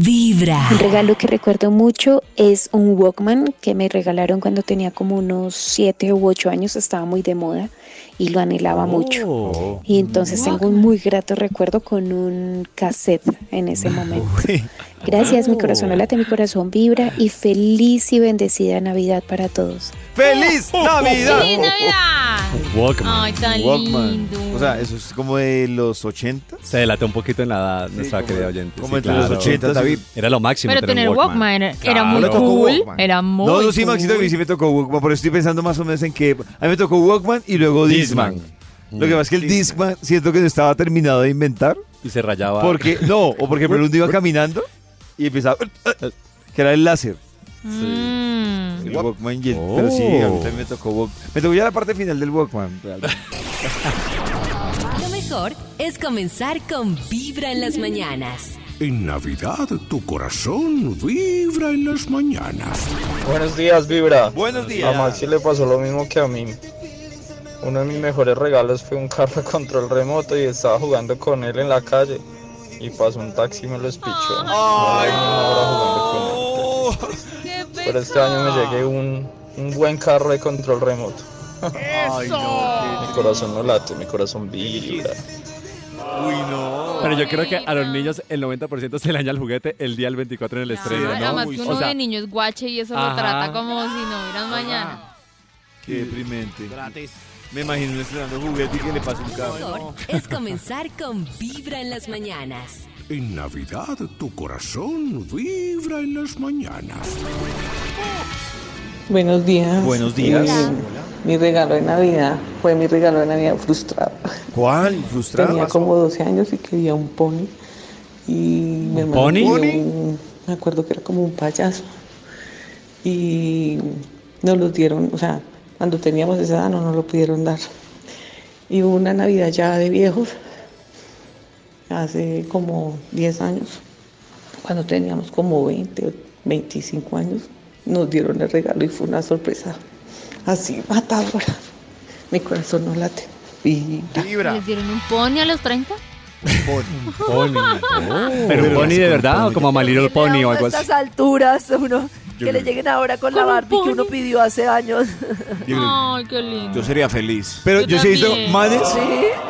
Vibra. Un regalo que recuerdo mucho es un Walkman que me regalaron cuando tenía como unos 7 u 8 años, estaba muy de moda y lo anhelaba mucho. Y entonces tengo un muy grato recuerdo con un cassette en ese momento. Gracias, mi corazón late, mi corazón vibra y feliz y bendecida Navidad para todos. ¡Feliz Navidad! ¡Feliz Navidad! Walkman. Ay, tan Walkman. lindo. O sea, eso es como de los 80. Se delató un poquito en la edad, nuestra como- querida oyente. como Sí, entre los claro. 80, David. Era lo máximo. Pero tener un Walkman, era, era muy cool. Walkman. Era muy No, no, sí. Maxito, que sí me tocó Walkman. Por eso estoy pensando más o menos en que. A mí me tocó Walkman y luego Discman. Discman. Lo que pasa es que el Discman siento que no estaba terminado de inventar. Y se rayaba. Porque, no, o porque por uno iba caminando y empezaba. Que era el láser. Mm. El Walkman y el- Oh. Pero sí, a mí también me tocó Walkman. Me tocó ya la parte final del Walkman. realmente. Lo mejor es comenzar con Vibra en las mañanas. En Navidad tu corazón vibra en las mañanas. Buenos días, Vibra. Buenos A días. Maxi le pasó lo mismo que a mí. Uno de mis mejores regalos fue un carro a control remoto y estaba jugando con él en la calle. Y pasó un taxi y me lo espichó. Ay, hora jugando con él. Pero este año me llegué un, un buen carro de control remoto. Ay, no. Mi corazón no late, mi corazón vibra. Uy, no. Pero yo creo que a los niños el 90% se le daña el juguete el día del 24 en el estreno, ¿no? Además que uno O sea, de niño es guache y eso lo Ajá. trata como si no hubieran mañana. Qué deprimente. Me imagino estrenando juguete y que le pase un Lo carro. mejor es comenzar con Vibra en las mañanas. En Navidad tu corazón vibra en las mañanas. Buenos días. Buenos días. Eh, mi regalo de Navidad fue mi regalo de Navidad frustrado. ¿Cuál? ¿Frustrado? Tenía como 12 años y quería un pony. Y mi hermano pony? un- me acuerdo que era como un payaso. Y nos los dieron, o sea, cuando teníamos esa edad no nos lo pudieron dar. Y hubo una Navidad ya de viejos, hace como 10 años, cuando teníamos como 20 o 25 años, nos dieron el regalo y fue una sorpresa así matadora. Mi corazón no late. Y ¿Les dieron un pony a los 30? Pony. Pero un pony de verdad o como a My Little Pony o algo a así. estas alturas, uno que le lleguen ahora con, la Barbie que uno pidió hace años. Ay, qué lindo. Yo sería feliz. Pero Yo yo, sí he visto también. manes ¿Sí?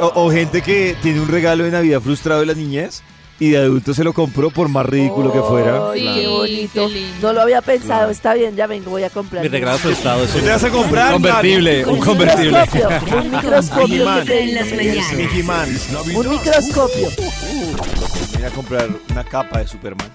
o, o gente que tiene un regalo de Navidad frustrado de la niñez y de adulto se lo compró por más ridículo que fuera. Ay, Sí, qué bonito. qué lindo. No lo había pensado. Está bien, ya vengo, voy a comprar. Mi regalo frustrado es ¿Qué te vas a comprar? un convertible, un Un convertible. microscopio. Un microscopio. Que te En las mañanas. Mickey Man. Un microscopio. Voy a comprar una capa de Superman.